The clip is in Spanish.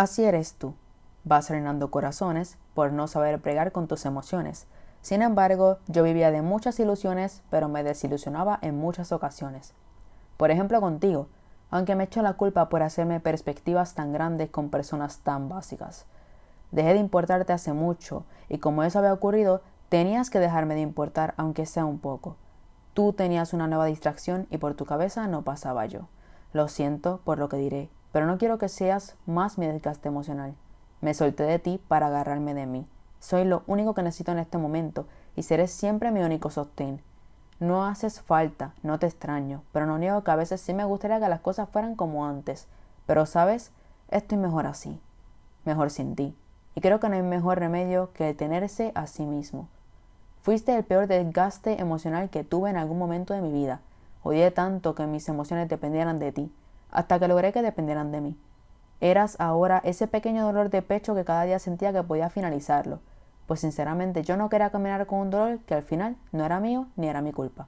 Así eres tú. Vas reinando corazones por no saber pregar con tus emociones. Sin embargo, yo vivía de muchas ilusiones, pero me desilusionaba en muchas ocasiones. Por ejemplo, contigo, aunque me echo la culpa por hacerme perspectivas tan grandes con personas tan básicas. Dejé de importarte hace mucho, y como eso había ocurrido, tenías que dejarme de importar aunque sea un poco. Tú tenías una nueva distracción y por tu cabeza no pasaba yo. Lo siento por lo que diré, pero no quiero que seas más mi desgaste emocional. Me solté de ti para agarrarme de mí. Soy lo único que necesito en este momento y seré siempre mi único sostén. No haces falta, no te extraño, pero no niego que a veces sí me gustaría que las cosas fueran como antes. Pero, ¿sabes? Estoy mejor así, mejor sin ti. Y creo que no hay mejor remedio que detenerse a sí mismo. Fuiste el peor desgaste emocional que tuve en algún momento de mi vida. Odié tanto que mis emociones dependieran de ti, hasta que logré que dependieran de mí. Eras ahora ese pequeño dolor de pecho que cada día sentía que podía finalizarlo, pues sinceramente yo no quería caminar con un dolor que al final no era mío ni era mi culpa.